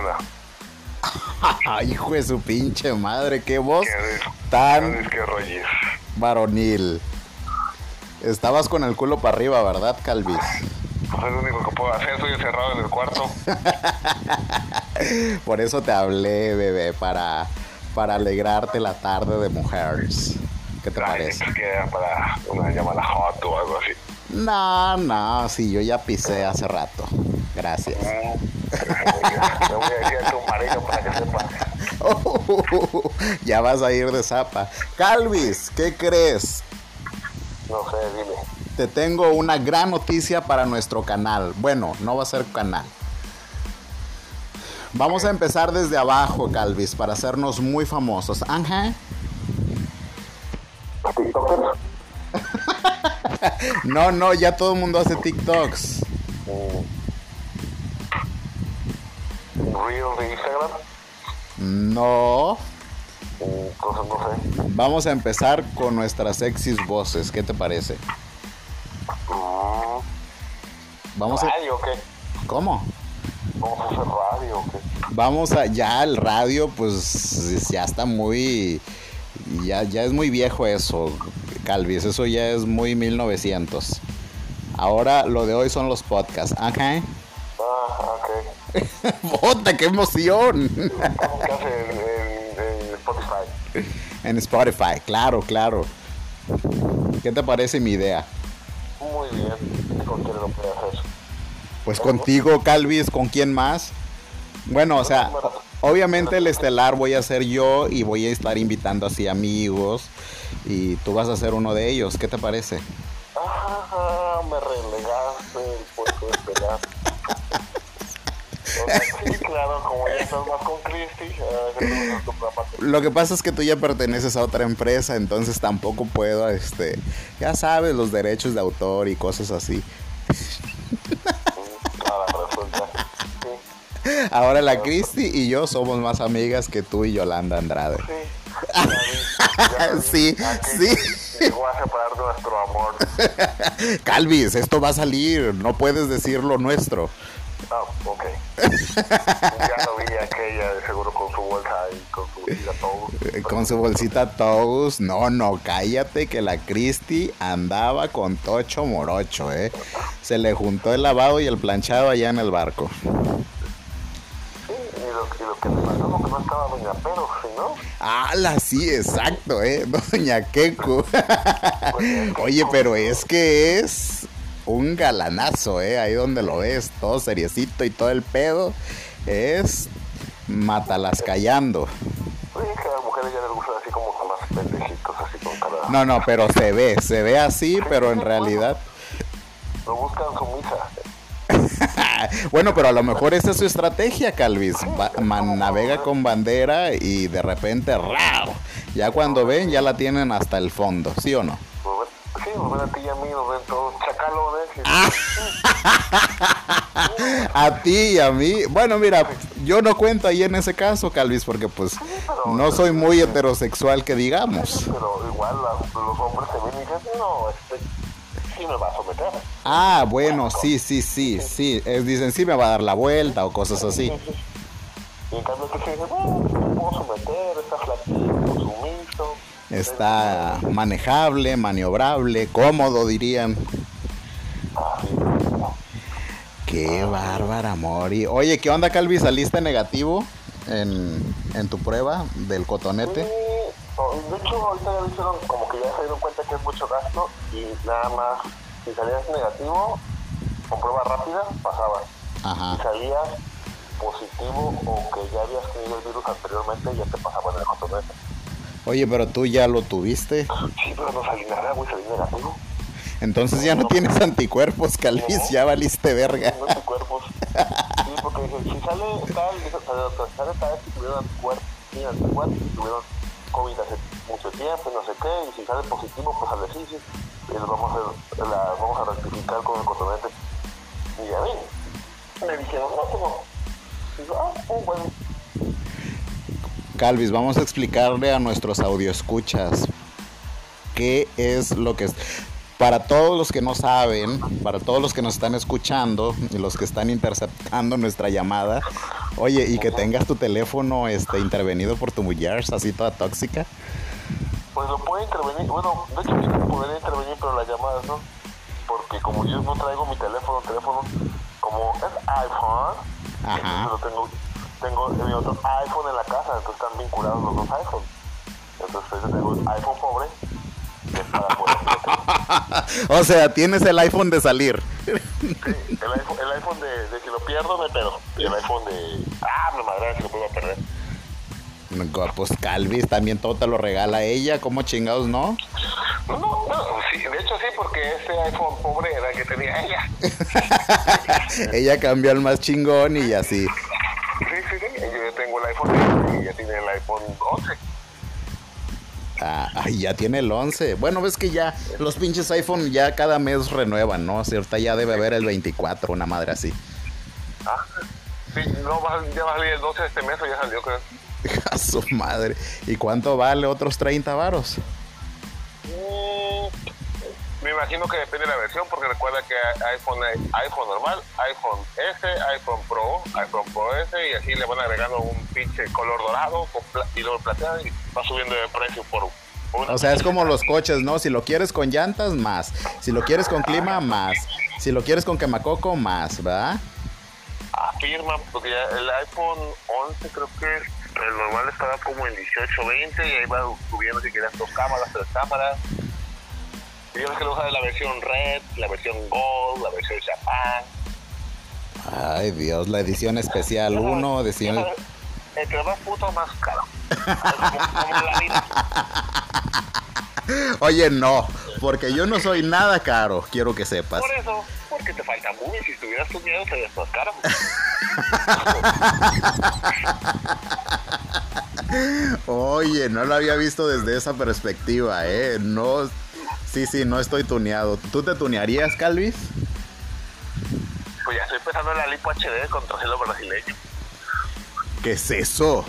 Hijo de su pinche madre, qué voz ¿Qué tan ¿Qué rollis? varonil. Estabas con el culo para arriba, ¿verdad, Calvis? Pues es lo único que puedo hacer, estoy encerrado en el cuarto. Por eso te hablé, bebé, para, para alegrarte la tarde de mujeres. ¿Qué te Ay, parece? pues que era para una llamada hot o algo así. No, no, sí, yo ya pisé hace rato. Gracias. Mm, Le voy a decir a tu marido para que sepa. ya vas a ir de zapa. Calvis, ¿qué crees? No sé, dime. Te tengo una gran noticia para nuestro canal. Bueno, no va a ser canal. Vamos a empezar desde abajo, Calvis, para hacernos muy famosos. Ajá. ¿TikTokers? No, no, ya todo el mundo hace TikToks. ¿Reels de Instagram? No. Entonces no sé. Vamos a empezar con nuestras sexys voces. ¿Qué te parece? Mm, Vamos a... ¿Radio o qué? ¿Cómo? ¿Vamos a hacer radio o qué? Vamos a... Ya el radio, pues ya está muy... Ya, ya es muy viejo eso, Calvis. Eso ya es muy 1900. Ahora lo de hoy son los podcasts. Ajá. Ah, ok. ¡Bota, qué emoción! ¿Cómo que hace en, en- en Spotify? en Spotify, claro, claro. ¿Qué te parece mi idea? Muy bien. ¿Con quién lo puede hacer? Pues contigo, Calvis, ¿con quién más? Bueno, o sea, obviamente el estelar voy a ser yo y voy a estar invitando así amigos y tú vas a ser uno de ellos. ¿Qué te parece? Ah, me relegaste el puesto de pelar. Claro, como ya estás más con nuestro programa. Lo que pasa es que tú ya perteneces a otra empresa, entonces tampoco puedo, este, ya sabes, los derechos de autor y cosas así. Ahora la Cristi y yo somos más amigas que tú y Yolanda Andrade. sí. Ya ya. Sí, sí. Llegó a separar nuestro amor. Calvis, esto va a salir, no puedes decir lo nuestro. Ah, ok. Ya lo vi aquella, de seguro con su bolsa y con su todo. Eh, Con su bolsita Togus. No, no, cállate que la Cristi andaba con Tocho Morocho, ¿eh? Se le juntó el lavado y el planchado allá en el barco. Sí, y lo, y lo que le pasó que no estaba Doña Pero, no, ¡Hala! Sí, exacto, ¿eh? Doña Keku. Oye, pero es que es un galanazo, ¿eh? Ahí donde lo ves, todo seriecito y todo el pedo. Es matalas callando. oye, que a las mujeres ya les gustan así como con pendejitos, así con cara. No, no, pero se ve, se ve así, pero en realidad... Lo buscan sumisa. bueno, pero a lo mejor esa es su estrategia, Calvis. Va- man- navega con bandera y de repente, ¡rao! Ya cuando ven, ya la tienen hasta el fondo, ¿sí o no? Sí, nos ven a ti y a mí, nos ven todos Y, Ah. A ti y a mí. Bueno, mira, yo no cuento ahí en ese caso, Calvis, porque pues no soy muy heterosexual que digamos. Pero igual los hombres se ven y dicen, no, este sí me va a someter. Ah, bueno, sí, sí, sí, sí. Es, dicen, sí me va a dar la vuelta o cosas así. Y en cambio que se dice, bueno, me puedo someter, está flaquito, sumiso. Está manejable, maniobrable, cómodo, dirían. Qué bárbara, Mori. Oye, ¿qué onda, Calvi? ¿Saliste negativo en, en tu prueba del cotonete? Sí, de hecho, ahorita ya hicieron como que ya se dieron cuenta que es mucho gasto y nada más, si salías negativo, con prueba rápida, pasabas. Ajá. Si salías positivo o que ya habías tenido el virus anteriormente, ya te pasaba en el cotonete. Oye, pero tú ya lo tuviste. Sí, pero no salí nada, güey, salí negativo. Entonces ya no tienes anticuerpos, Calvis. Ya valiste verga. No anticuerpos. Sí, porque dicen, si sale tal, si sale tal, si tuvieron anticuerpos, sí, anticuerpos, si tuvieron COVID hace mucho tiempo, no sé qué, y si sale positivo, pues sale sí, sí. Y lo vamos a, la, vamos a rectificar con el cotonete. Y ya vi. Me dijeron, no tengo. Digo, ah, oh, bueno. Calvis, vamos a explicarle a nuestros audioscuchas qué es lo que es. Para todos los que no saben, para todos los que nos están escuchando y los que están interceptando nuestra llamada, oye, y que tengas tu teléfono este intervenido por tu mujer, así toda tóxica. Pues lo puede intervenir, bueno, de hecho sí podría intervenir, pero las llamadas no. Porque como yo no traigo mi teléfono, teléfono, como es iPhone, Ajá. Yo tengo, tengo mi otro iPhone en la casa, entonces están vinculados los dos iPhones. Entonces tengo un iPhone pobre, que es para poder o sea, tienes el iPhone de salir. Sí, el iPhone, el iPhone de, de si lo pierdo me pedo. Y el iPhone de. Ah, me madre si lo puedo perder. Pues Calvis también todo te lo regala ella, ¿cómo chingados no? No, no, no, sí, de hecho sí, porque ese iPhone pobre era el que tenía ella. ella cambió al más chingón y así. Sí, sí, sí, yo tengo el iPhone 10 y ella tiene el iPhone 11. Ah, ay, ya tiene el 11. Bueno, ves que ya los pinches iPhone ya cada mes renuevan, ¿no? Cierta ya debe haber el 24, una madre así. Ah, sí, no, va, ya va a salir el 12 de este mes o ya salió, creo. A su madre. ¿Y cuánto vale otros 30 varos? Me imagino que depende de la versión, porque recuerda que iPhone iPhone normal, iPhone S, iPhone Pro, iPhone Pro S, y así le van agregando un pinche color dorado y luego plateado y va subiendo de precio por o sea, es como los coches, ¿no? Si lo quieres con llantas, más. Si lo quieres con clima, más. Si lo quieres con quemacoco, más, ¿verdad? Afirma, porque ya el iPhone 11 creo que el normal estaba como en 18, 20 y ahí va subiendo si quieres dos cámaras, tres cámaras. Yo que lo usa la versión red, la versión gold, la versión champán. Ay Dios, la edición especial 1, edición... Entre más puto, más caro. como, la vida. Oye, no, porque yo no soy nada caro, quiero que sepas. Por eso, porque te falta muy, si estuvieras tu miedo serías más caro. Oye, no lo había visto desde esa perspectiva, ¿eh? No, sí, sí, no estoy tuneado. ¿Tú te tunearías, Calvis? Pues ya estoy empezando en la lipo HD con trasero brasileño. ¿Qué es eso?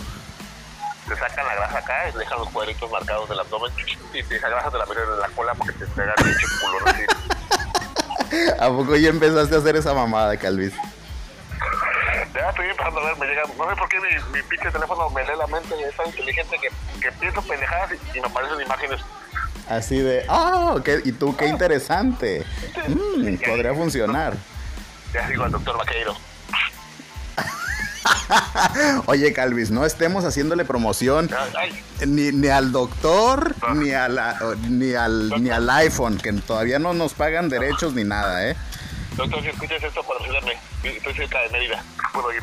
Te sacan la grasa acá y dejan los cuadritos marcados del abdomen y esa grasa te la meten en la cola porque te pega el culo así. ¿A poco ya empezaste a hacer esa mamada, Calvis? Ya estoy empezando a ver, me llega, no sé por qué mi, mi pinche teléfono me lee la mente, es tan inteligente que, que pienso pendejadas y, y me aparecen imágenes. Así de, oh, ¿qué, y tú qué interesante. Mm, podría funcionar. Ya sigo al doctor Vaqueiro. Oye, Calvis, no estemos haciéndole promoción ni, ni al doctor ni, a la, ni, al, ni al iPhone, que todavía no nos pagan derechos ni nada, ¿eh? Doctor, si escuchas esto para ayudarme, estoy cerca de Mérida. Puedo ir.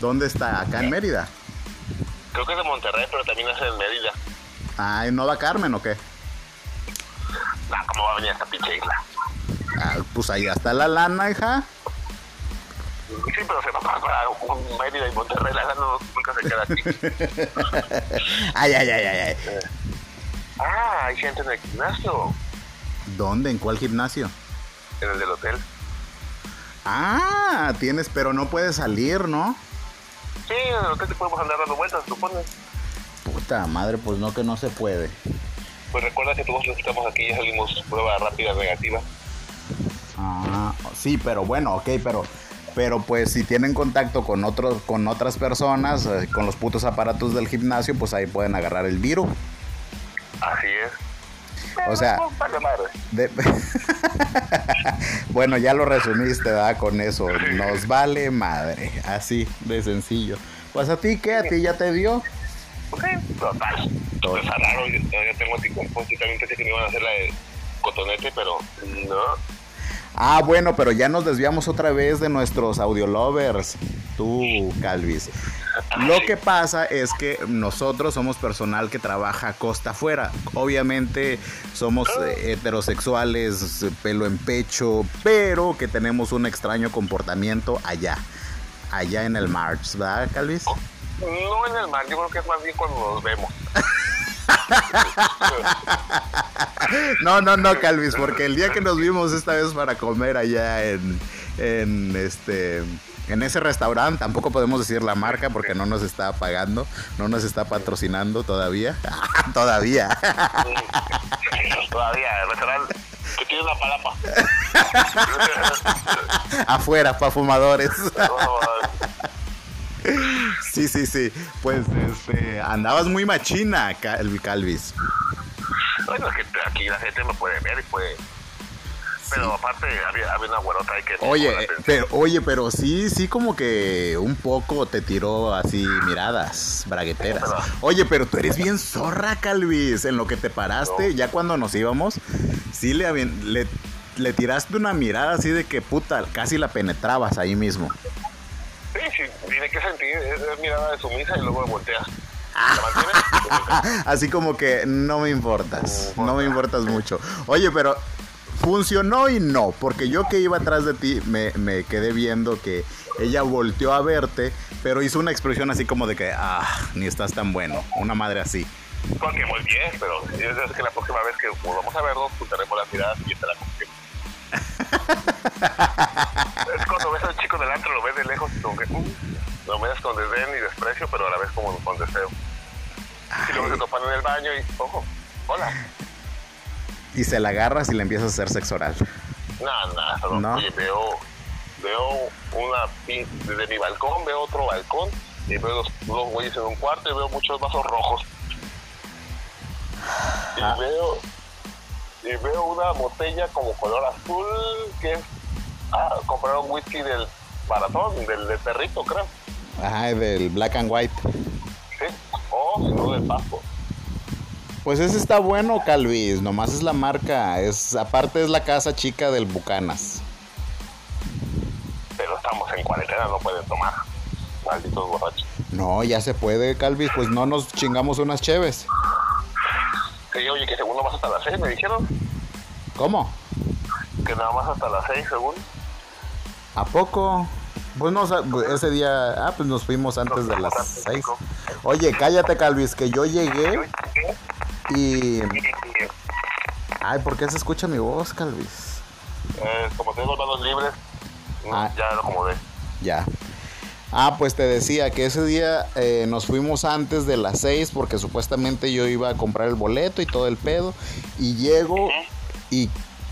¿Dónde está? ¿Acá en Mérida? Creo que es de Monterrey, pero también es en Mérida. Ah, ¿en Nueva Carmen o qué? No, ¿cómo va a venir esta pinche isla? Ah, pues ahí está la lana, hija. Sí, pero se va a para un Mérida y Monterrey, la lana no, nunca se queda aquí. ay, ay, ay, ay, ay. Ah, hay gente en el gimnasio. ¿Dónde? ¿En cuál gimnasio? En el del hotel. Ah, tienes, pero no puedes salir, ¿no? Sí, en el hotel te podemos andar dando vueltas, supones. Puta madre, pues no que no se puede. Pues recuerda que todos los que estamos aquí ya salimos prueba rápida negativa. Ah, sí, pero bueno, ok, pero pero pues si tienen contacto con otros con otras personas, eh, con los putos aparatos del gimnasio, pues ahí pueden agarrar el virus. Así es. O sea, madre. de- bueno, ya lo resumiste, ¿verdad? Con eso, nos vale madre, así de sencillo. Pues a ti, ¿qué? ¿A ti ya te dio? Sí, total. Pues raro, yo todavía tengo anticuerpos y también pensé que me iban a hacer la de cotonete, pero no. Ah, bueno, pero ya nos desviamos otra vez de nuestros audiolovers. Tú, Calvis. Lo que pasa es que nosotros somos personal que trabaja costa afuera. Obviamente somos eh, heterosexuales, pelo en pecho, pero que tenemos un extraño comportamiento allá. Allá en el March, ¿verdad, Calvis? No en el mar, yo creo que es más bien cuando nos vemos. No, no, no, Calvis, porque el día que nos vimos esta vez para comer allá en, en este en ese restaurante, tampoco podemos decir la marca porque no nos está pagando, no nos está patrocinando todavía. todavía. todavía, el restaurante que tiene una palapa. Afuera, para fumadores. Sí, sí, sí. Pues este, andabas muy machina, Calvis. Bueno, es que aquí la gente me puede ver y puede pero aparte había, había, una güerota ahí que... Oye, pero, oye, pero sí, sí como que un poco te tiró así miradas bragueteras. Oye, pero tú eres bien zorra, Calvis. En lo que te paraste, ya cuando nos íbamos, sí le, le, le tiraste una mirada así de que puta, casi la penetrabas ahí mismo. Sí, tiene que sentir, es, mirada de sumisa y luego voltea. Así como que no me importas, no me importas mucho. Oye, pero funcionó y no, porque yo que iba atrás de ti me, me, quedé viendo que ella volteó a verte, pero hizo una expresión así como de que, ah, ni estás tan bueno, una madre así. Porque muy bien, pero es que la próxima vez que volvamos a vernos, juntaremos las miradas y confirmo. Es cuando ves al chico delante, lo ves de lejos y como que, uh, lo ves con desdén y desprecio, pero a la vez como con deseo. Y luego se topan en el baño y, ojo, hola y se la agarras y le empiezas a hacer sexo oral. No, no, no. Oye, veo, veo una, desde mi balcón veo otro balcón y veo dos, dos güeyes en un cuarto y veo muchos vasos rojos. Y ah. veo, y veo una botella como color azul que es, ah, compraron whisky del baratón, del de perrito, creo. Ajá, del black and white. Sí, o si no del pasto. Pues ese está bueno, Calvis. Nomás es la marca. Es, aparte es la casa chica del Bucanas. Pero estamos en cuarentena, no pueden tomar. Malditos borrachos. No, ya se puede, Calvis. Pues no nos chingamos unas cheves. Sí, oye, que según más hasta las seis, me dijeron. ¿Cómo? Que nada más hasta las seis, según. ¿A poco? Pues no, ese día, ah, pues nos fuimos antes de las seis. Oye, cállate, Calvis, que yo llegué y. Ay, ¿por qué se escucha mi voz, Calvis? Eh, como tengo manos libres, ah. ya lo acomodé. Ya. Ah, pues te decía que ese día eh, nos fuimos antes de las 6 porque supuestamente yo iba a comprar el boleto y todo el pedo. Y llego y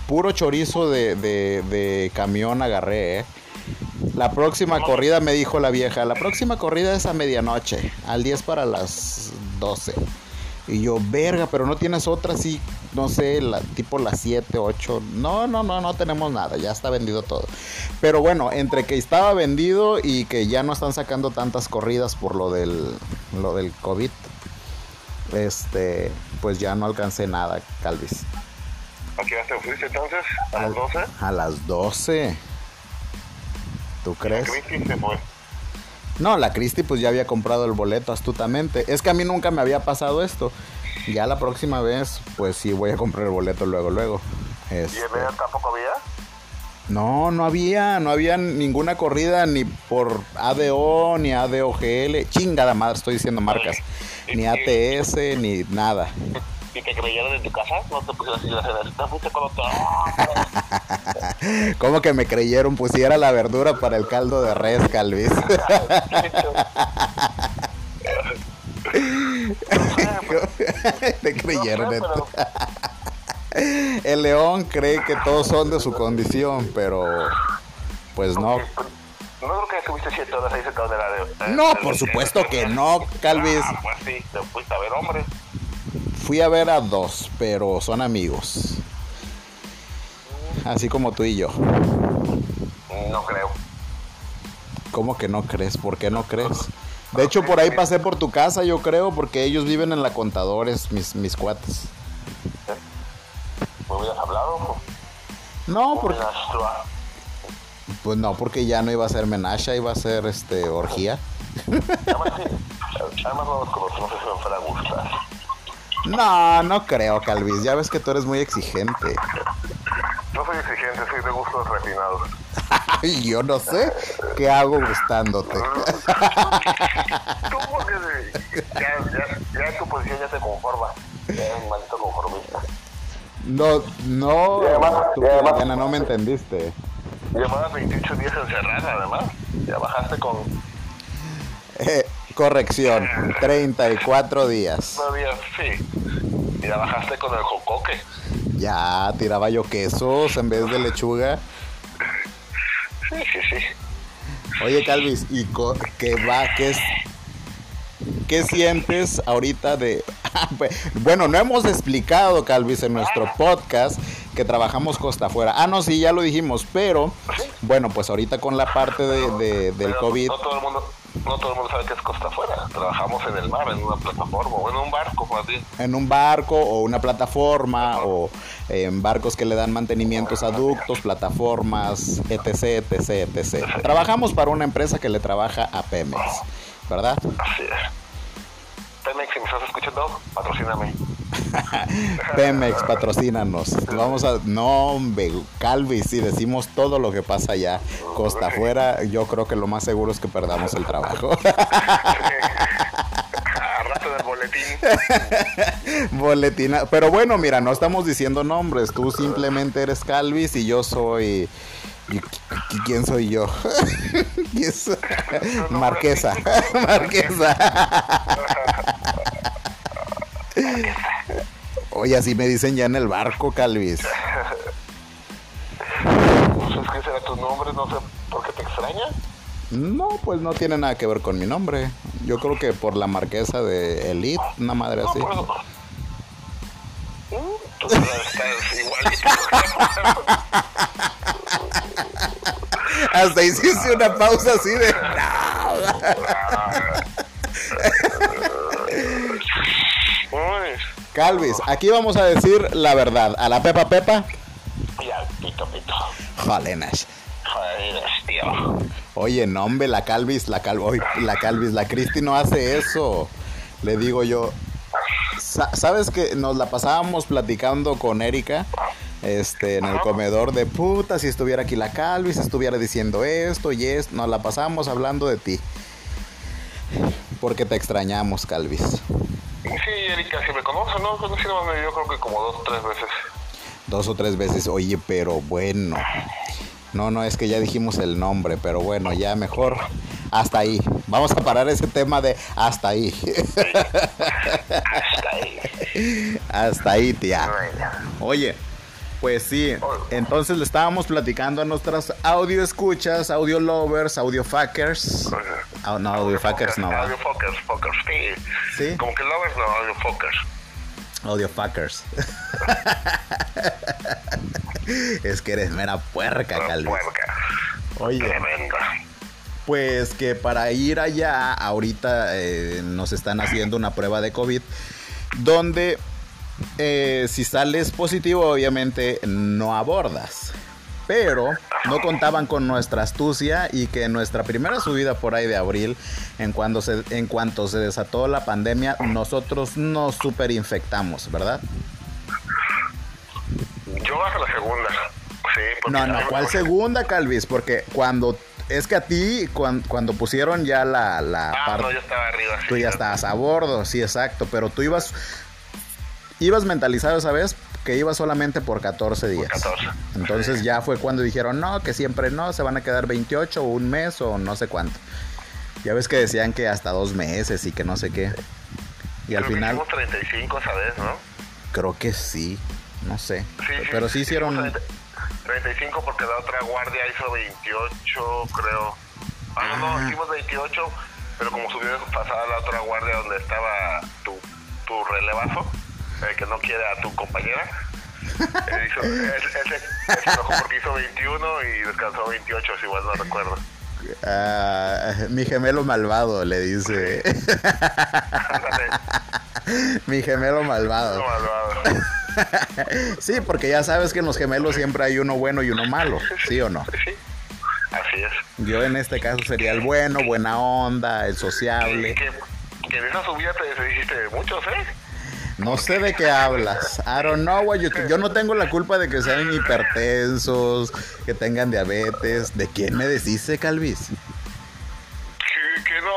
puro chorizo de, de, de camión agarré, ¿eh? La próxima corrida me dijo la vieja, la próxima corrida es a medianoche, al 10 para las 12. Y yo, verga, pero no tienes otra así, no sé, la, tipo las 7, 8. No, no, no, no tenemos nada, ya está vendido todo. Pero bueno, entre que estaba vendido y que ya no están sacando tantas corridas por lo del, lo del COVID, este, pues ya no alcancé nada, Calvis. ¿A qué hora te fuiste entonces? ¿A, las 12? A las 12. ¿Tú crees? No, la Cristi pues ya había comprado el boleto astutamente. Es que a mí nunca me había pasado esto. Ya la próxima vez, pues sí voy a comprar el boleto luego, luego. ¿Y en este, medio tampoco había? No, no había, no había ninguna corrida ni por ADO, ni ADOGL. Chingada madre, estoy diciendo marcas. Ni ATS, ni nada. ¿Y te creyeron en tu casa? ¿No te pusieron así la? ¿Cómo que me creyeron? Pusiera la verdura para el caldo de res, Calvis. te creyeron esto. El león cree que todos son de su condición, pero pues no. No creo que estuviste siete horas de la de, No, por supuesto que no, Calvis. Ah, pues sí, te fuiste a ver. Fui a ver a dos, pero son amigos. Así como tú y yo. No creo. ¿Cómo que no crees? ¿Por qué no crees? De hecho, por ahí pasé por tu casa, yo creo, porque ellos viven en la Contadores, mis, mis cuates. ¿Me hubieras hablado? No, porque... Pues no, porque ya no iba a ser menacha, iba a ser este orgía. Además, sí. Además no nos conocemos, eso me fuera a gustar. No, no creo, Calvis. Ya ves que tú eres muy exigente. No soy exigente, soy de gustos refinados. Yo no sé qué hago gustándote. Tú porque ya, ya, ya tu posición ya te conforma. Ya es un maldito conformista. No, no, además, tú, no me entendiste. Llevabas 28 días encerrada, además. Ya bajaste con. Eh, corrección, 34 días. Todavía, sí. Y ya bajaste con el jocoque. Ya tiraba yo quesos en vez de lechuga. Sí, sí, sí. Oye, Calvis, ¿y qué va? ¿Qué es? ¿Qué sientes ahorita de... bueno, no hemos explicado, Calvis, en nuestro podcast que trabajamos costa afuera. Ah, no, sí, ya lo dijimos, pero bueno, pues ahorita con la parte de, de- del Pero COVID... No todo, el mundo, no todo el mundo sabe que es costa afuera. Trabajamos en el mar, en una plataforma o en un barco, más bien. en un barco o una plataforma o en barcos que le dan mantenimientos a ductos, plataformas, etc, etc, etc. Trabajamos para una empresa que le trabaja a Pemex, ¿verdad? Así es. Pemex, si me estás escuchando, patrocíname. Pemex, patrocínanos. Vamos a... No, hombre, Calvis, si decimos todo lo que pasa allá, costa afuera, yo creo que lo más seguro es que perdamos el trabajo. Boletina. Pero bueno, mira, no estamos diciendo nombres. Tú simplemente eres Calvis y yo soy. ¿y qui- ¿Quién soy yo? ¿Quién soy? Marquesa. Marquesa. Oye, así me dicen ya en el barco, Calvis. Pues es que será tu nombre, no sé por qué te extraña. No, pues no tiene nada que ver con mi nombre. Yo creo que por la marquesa de Elite, una madre No, así. por eso. Mm, Tú estás igualito. Hasta hiciste una pausa así de. Uy, Calvis, aquí vamos a decir la verdad. A la Pepa Pepa, ya, pito, pito. jolenas. Joder, tío. Oye, no, hombre, la Calvis, la, Cal oy, la Calvis, la Cristi no hace eso. Le digo yo. Sa- ¿Sabes que nos la pasábamos platicando con Erika? Este, en el comedor de puta, si estuviera aquí la Calvis, estuviera diciendo esto y esto. Nos la pasábamos hablando de ti. Porque te extrañamos, Calvis. Si me conoce, ¿no? Conocido yo creo que como dos, tres veces. Dos o tres veces, oye, pero bueno. No, no, es que ya dijimos el nombre, pero bueno, ya mejor hasta ahí. Vamos a parar ese tema de hasta ahí. Hasta ahí. hasta ahí, tía. Oye, pues sí, entonces le estábamos platicando a nuestras audio escuchas, audio lovers, audio fuckers. Ah, no, audio fuckers no. Audio fuckers, fuckers, sí. Sí. Como que lovers, no, audio fuckers. Audio fuckers. es que eres mera puerca, Calvi. puerca. Oye. Tremenda. Pues que para ir allá, ahorita eh, nos están haciendo una prueba de COVID, donde eh, si sales positivo, obviamente no abordas. Pero no contaban con nuestra astucia y que nuestra primera subida por ahí de abril, en, cuando se, en cuanto se desató la pandemia, nosotros nos superinfectamos, ¿verdad? Yo bajo la segunda. Sí, No, no, ¿cuál segunda, Calvis? Porque cuando... Es que a ti, cuan- cuando pusieron ya la, la Ah, parte... no, yo estaba arriba. sí, Tú ya no. estabas a bordo, sí, exacto, pero tú ibas ibas mentalizado esa vez que ibas solamente por 14 días. 14. Entonces ya fue cuando dijeron, "No, que siempre no, se van a quedar 28 o un mes o no sé cuánto." Ya ves que decían que hasta dos meses y que no sé qué. Y al Creo que final hicimos 35 esa vez, ¿no? creo que sí, no sé. Sí, sí, pero sí hicieron hicimos 35 porque la otra guardia hizo 28, creo. Ah, no, Ah. no, hicimos 28, pero como subió pasada la otra guardia donde estaba tu, tu relevazo, el que no quiere a tu compañera, él, hizo, él, él él se enojó porque hizo 21 y descansó 28, si igual no recuerdo. ah, mi gemelo malvado le dice. Mi gemelo malvado. Sí, porque ya sabes que en los gemelos siempre hay uno bueno y uno malo, ¿sí o no? Sí, así es. Yo en este caso sería el bueno, buena onda, el sociable. que, que en esa subida te deshiciste de muchos, ¿eh? No sé de qué hablas. I don't know, güey. Yo, yo no tengo la culpa de que sean hipertensos, que tengan diabetes. ¿De quién me deshice, Calvis? Que, que no,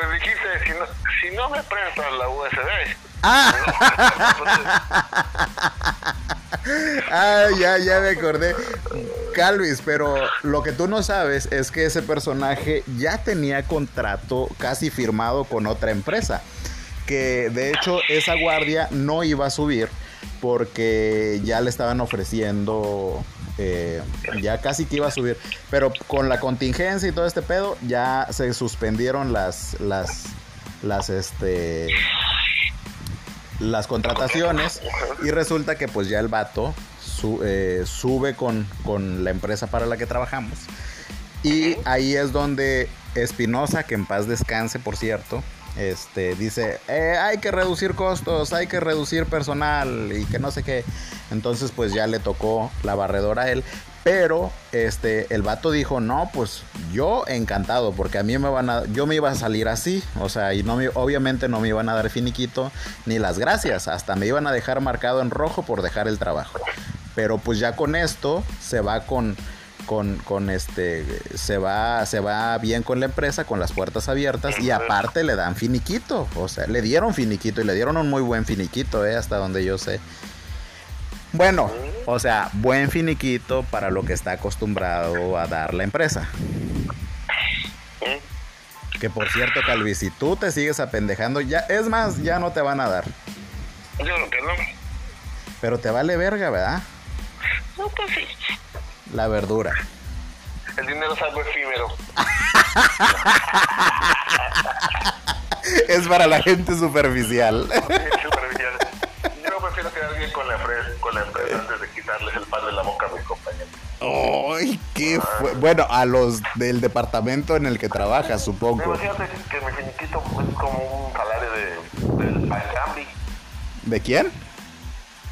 le dijiste, si no, si no me prestas la USB. Ah, ah, ya, ya me acordé. Calvis, pero lo que tú no sabes es que ese personaje ya tenía contrato casi firmado con otra empresa. Que de hecho esa guardia no iba a subir porque ya le estaban ofreciendo, eh, ya casi que iba a subir. Pero con la contingencia y todo este pedo, ya se suspendieron las, las, las, este, las contrataciones y resulta que pues ya el vato eh, sube con, con la empresa para la que trabajamos. Y ahí es donde Espinosa, que en paz descanse, por cierto, este, dice, eh, hay que reducir costos, hay que reducir personal y que no sé qué. Entonces pues ya le tocó la barredora a él. Pero este, el vato dijo, no, pues yo encantado, porque a mí me van a, yo me iba a salir así, o sea, y no me, obviamente no me iban a dar finiquito ni las gracias, hasta me iban a dejar marcado en rojo por dejar el trabajo. Pero pues ya con esto se va con, con, con, este se va se va bien con la empresa con las puertas abiertas y aparte le dan finiquito. O sea le dieron finiquito y le dieron un muy buen finiquito eh, hasta donde yo sé. Bueno o sea buen finiquito para lo que está acostumbrado a dar la empresa. Que por cierto Calvi si tú te sigues apendejando ya es más ya no te van a dar. Yo creo que no. Pero te vale verga verdad no pues sí la verdura. El dinero es algo efímero. es para la gente superficial. superficial. Yo prefiero quedar bien con la empresa, con la empresa antes de quitarles el pan de la boca a mis compañeros. ¡Ay, qué fue! Bueno, a los del departamento en el que trabajas, supongo. Imagínate que mi finiquito es como un salario de, del Pachambi. ¿De quién?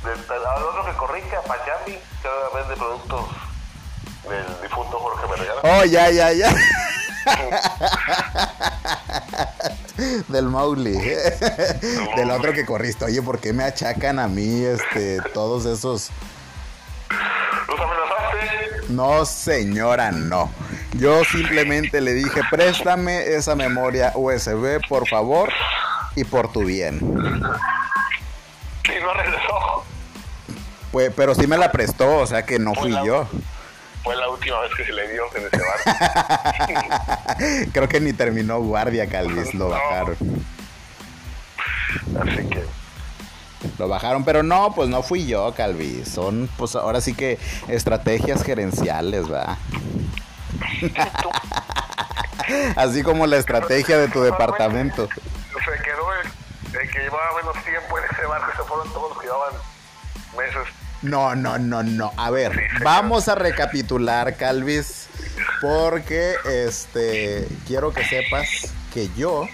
Del, al otro que corrija, Pachambi, que vende productos del difunto Jorge Vergara. Oh, ya, ya, ya. del Mowgli. Del otro que corriste. Oye, ¿por qué me achacan a mí este todos esos ¿Los amenazaste? No, señora, no. Yo simplemente le dije, préstame esa memoria USB, por favor, y por tu bien. Y no regresó. Pues, pero sí me la prestó, o sea que no fui yo. Fue la última vez que se le dio en ese bar. Creo que ni terminó guardia, Calvis, lo bajaron. Así que. Lo bajaron, pero no, pues no fui yo, Calvis. Son, pues ahora sí que estrategias gerenciales, ¿va? Así como la estrategia de tu departamento. Se quedó el, el que llevaba menos tiempo en ese barco, se fueron todos los que llevaban meses. No, no, no, no. A ver, vamos a recapitular, Calvis, porque este quiero que sepas que yo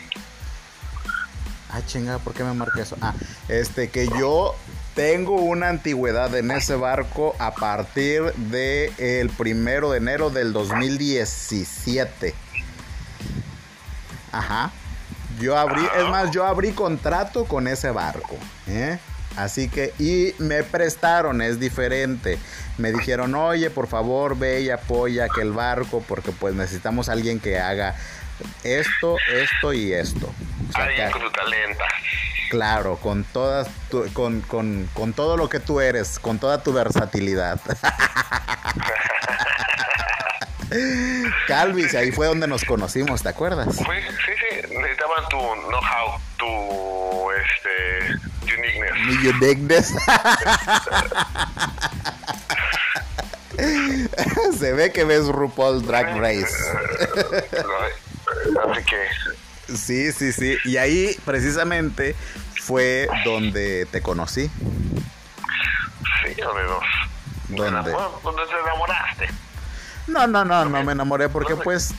Ah, chinga, ¿por qué me marqué eso? Ah, este que yo tengo una antigüedad en ese barco a partir de el primero de enero del 2017. Ajá. Yo abrí, es más, yo abrí contrato con ese barco. ¿eh? Así que, y me prestaron, es diferente. Me dijeron, oye, por favor, ve y apoya aquel barco porque pues necesitamos a alguien que haga esto, esto y esto. O sea, alguien con tu talento. Claro, con todas, tu, con, con, con todo lo que tú eres, con toda tu versatilidad. Calvis, ahí fue donde nos conocimos, ¿te acuerdas? Sí, sí, sí, necesitaban tu know-how, tu este, uniqueness. Mi uniqueness. Se ve que ves RuPaul Drag Race. Así que. Sí, sí, sí. Y ahí precisamente fue donde te conocí. Sí, donde nos. ¿Dónde? Donde te enamoraste. No, no, no, no me enamoré porque pues...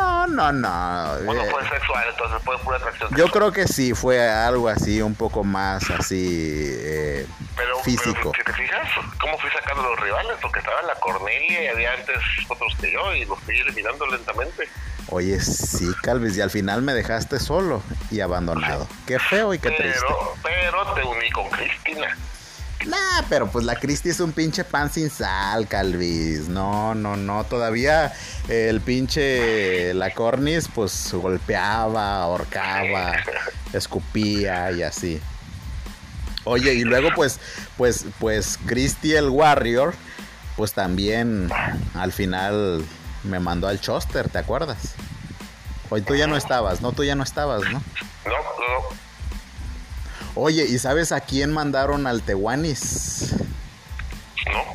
No, no, no. Bueno, fue sexual, entonces fue pura atracción. Yo creo que sí, fue algo así, un poco más así eh, pero, físico. Pero, si te fijas, ¿cómo fui sacando los rivales? Porque estaba la Cornelia y había antes otros que yo y los fui eliminando lentamente. Oye, sí, Calvis, y al final me dejaste solo y abandonado. Qué feo y qué pero, triste. Pero te uní con Cristina. Nah, pero pues la Cristi es un pinche pan sin sal, Calvis. No, no, no. Todavía el pinche la Cornis, pues golpeaba, ahorcaba, escupía y así. Oye, y luego pues, pues, pues Christy el Warrior, pues también al final me mandó al Choster, ¿te acuerdas? Hoy tú ya no estabas, ¿no? Tú ya no estabas, ¿no? No, no. Oye, ¿y sabes a quién mandaron al Tehuanis? No.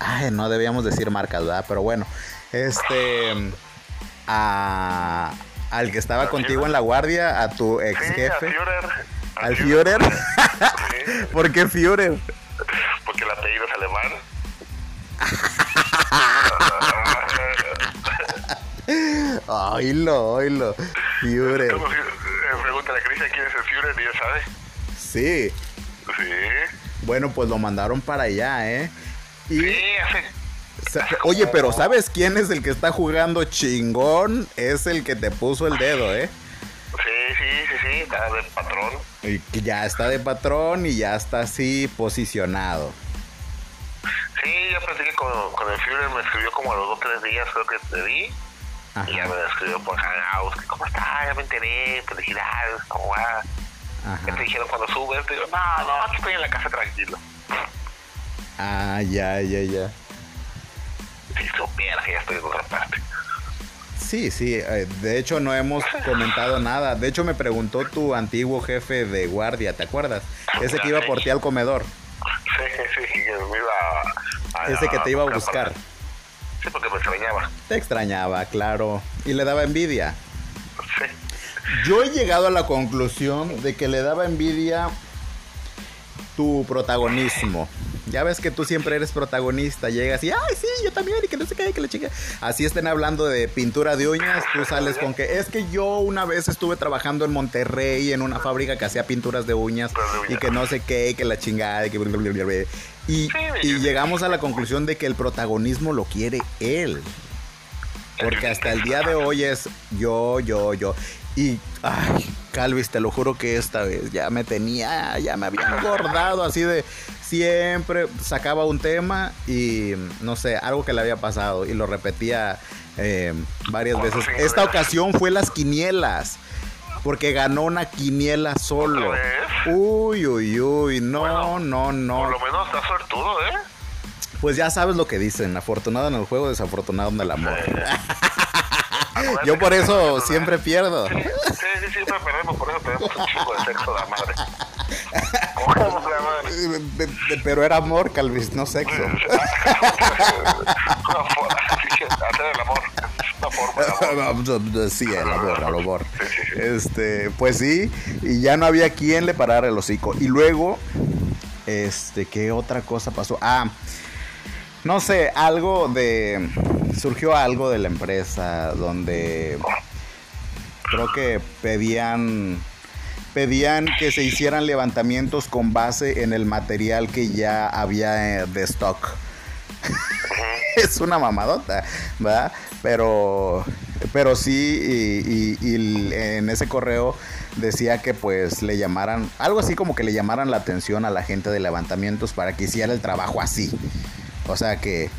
Ay, no debíamos decir marcas, ¿verdad? Pero bueno, este. A, al que estaba contigo en la guardia, a tu ex jefe. ¿Al Führer? Sí. ¿Por qué Führer? Porque el apellido es alemán. oílo, oílo. Führer. ¿Cómo, eh, pregúntale a Cristian quién es el Führer y ya sabe. Sí. Sí. Bueno, pues lo mandaron para allá, ¿eh? Y... Sí, Oye, pero ¿sabes quién es el que está jugando chingón? Es el que te puso el dedo, ¿eh? Sí, sí, sí, sí, está de patrón. Y que ya está de patrón y ya está así posicionado. Sí, yo platiqué con, con el Führer, me escribió como a los dos o tres días, creo que te vi. Ajá. Y ya me escribió por Hangouts, ¿cómo está? Ya me enteré, felicidades, ¿cómo va? Ya te dijeron cuando subes, te digo, no, no, aquí estoy en la casa tranquilo. Ah, ya, ya, ya. Si supiera que ya estoy en otra parte. Sí, sí, eh, de hecho no hemos comentado nada. De hecho me preguntó tu antiguo jefe de guardia, ¿te acuerdas? Ese que iba por ti al comedor. Sí, sí, que me iba a, Ese que te iba a buscar. Sí, porque me extrañaba. Te extrañaba, claro. Y le daba envidia. Sí. Yo he llegado a la conclusión de que le daba envidia tu protagonismo. Ya ves que tú siempre eres protagonista, llegas y, ay, sí, yo también, y que no sé qué, que la chica. Así estén hablando de pintura de uñas, tú sales con que, es que yo una vez estuve trabajando en Monterrey en una fábrica que hacía pinturas de uñas y que no sé qué, que la chingada, y que... Y, llegamos a la conclusión de que el protagonismo lo quiere él. Porque hasta el día de hoy es yo, yo, yo. Y, ay, Calvis, te lo juro que esta vez ya me tenía, ya me había engordado así de siempre sacaba un tema y no sé, algo que le había pasado y lo repetía eh, varias veces. Esta ocasión fue las quinielas. Porque ganó una quiniela solo. Uy, uy, uy. No, bueno, no, no. Por lo menos está suertudo, ¿eh? Pues ya sabes lo que dicen. Afortunado en el juego, desafortunado en el amor. Yo por eso siempre pierdo. Sí, sí, siempre perdemos, por eso tenemos un chico de sexo de madre. Pero era amor, Calvis, no sexo. Hacer el amor. Sí, el amor, el amor. Este, pues sí, y ya no había quien le parara el hocico. Y luego, este, ¿qué otra cosa pasó? Ah, no sé, algo de. Surgió algo de la empresa donde creo que pedían pedían que se hicieran levantamientos con base en el material que ya había eh, de stock. es una mamadota, ¿verdad? Pero, pero sí, y, en ese correo decía que pues le llamaran, algo así como que le llamaran la atención a la gente de levantamientos para que hiciera el trabajo así. O sea que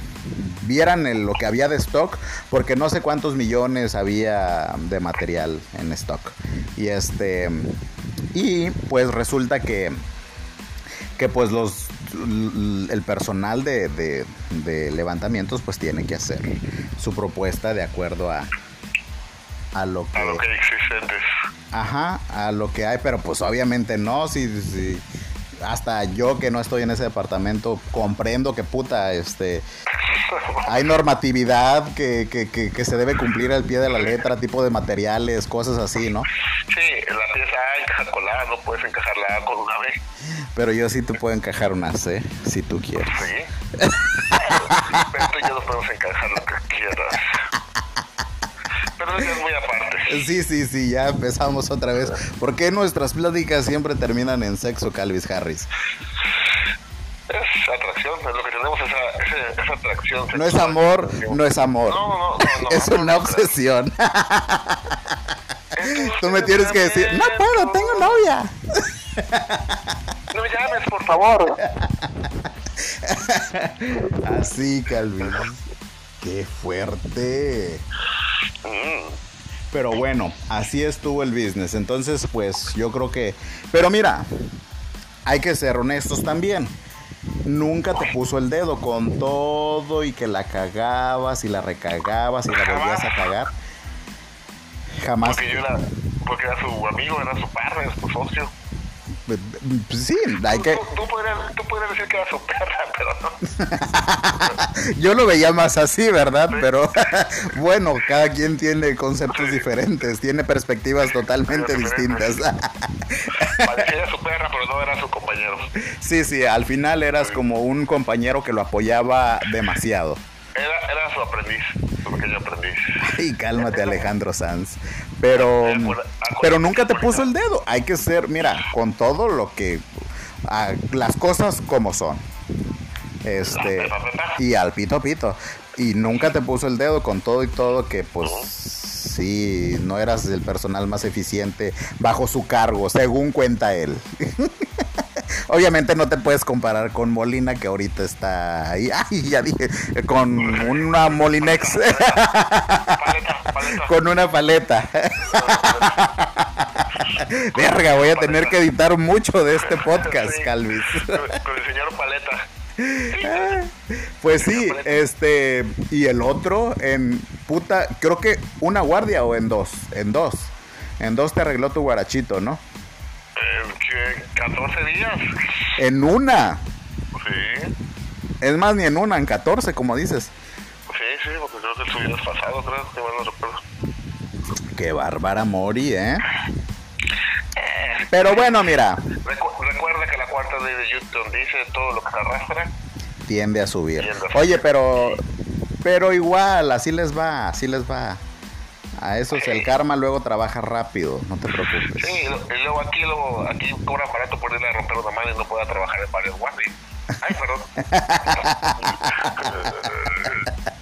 vieran lo que había de stock, porque no sé cuántos millones había de material en stock. Y este y pues resulta que que pues los el personal de, de, de levantamientos pues tiene que hacer su propuesta de acuerdo a a lo que, a lo que existe ajá a lo que hay pero pues obviamente no si, si hasta yo que no estoy en ese departamento comprendo que puta, este, hay normatividad que, que, que, que, se debe cumplir al pie de la letra, tipo de materiales, cosas así, ¿no? Sí, la pieza A encaja con la A, no puedes encajar la A con una B. Pero yo sí te puedo encajar una C, si tú quieres. Sí. Pero tú y yo nos podemos encajar lo que quieras. Pero eso es muy aparte. Sí, sí, sí, ya empezamos otra vez. ¿Por qué nuestras pláticas siempre terminan en sexo, Calvis Harris? Es atracción, es lo que tenemos, esa, esa, esa atracción. No es amor, no es amor. No, no, no. no es una no, obsesión. Tú me tienes que decir, no puedo, tengo novia. No me llames, por favor. Así, Calvin. Qué fuerte. Pero bueno, así estuvo el business. Entonces, pues yo creo que... Pero mira, hay que ser honestos también. Nunca te puso el dedo con todo y que la cagabas y la recagabas y la volvías a cagar. Jamás. Porque yo era, porque era su amigo, era su padre, su socio. Pues sí, hay que... Tú, tú, podrías, tú podrías decir que era su perra, pero no. Yo lo veía más así, ¿verdad? Pero bueno, cada quien tiene conceptos diferentes, tiene perspectivas totalmente distintas. Parecía su perra, pero no era su compañero. Sí, sí, al final eras como un compañero que lo apoyaba demasiado. Era, era su aprendiz, su pequeño aprendiz. Ay, cálmate Alejandro Sanz. Pero, pero nunca te puso el dedo. Hay que ser, mira, con todo lo que, las cosas como son. Este, y al pito pito. Y nunca te puso el dedo con todo y todo que pues sí, no eras el personal más eficiente bajo su cargo, según cuenta él. Obviamente no te puedes comparar con Molina que ahorita está ahí, ay, ya dije, con una Molinex. Con una paleta. Verga, voy a tener que editar mucho de este podcast, Calvis. Con el señor Paleta. Pues sí, este, y el otro en puta, creo que una guardia o en dos, en dos. En dos te arregló tu guarachito, ¿no? Eh, 14 días. En una. Sí. Es más, ni en una, en 14, como dices. Sí, sí, porque creo que el suyo es pasado, creo que bueno recuerdo. Qué bárbara Mori, ¿eh? Pero bueno, mira. Recu recuerda que la cuarta ley de Newton dice todo lo que se arrastra tiende a subir. Tiende a. Oye, pero pero igual, así les va, así les va. A esos el karma luego trabaja rápido, no te preocupes. Sí, y luego aquí, luego, aquí cobra barato por irle a romper una mano y no pueda trabajar en varios guardias. Ay, perdón.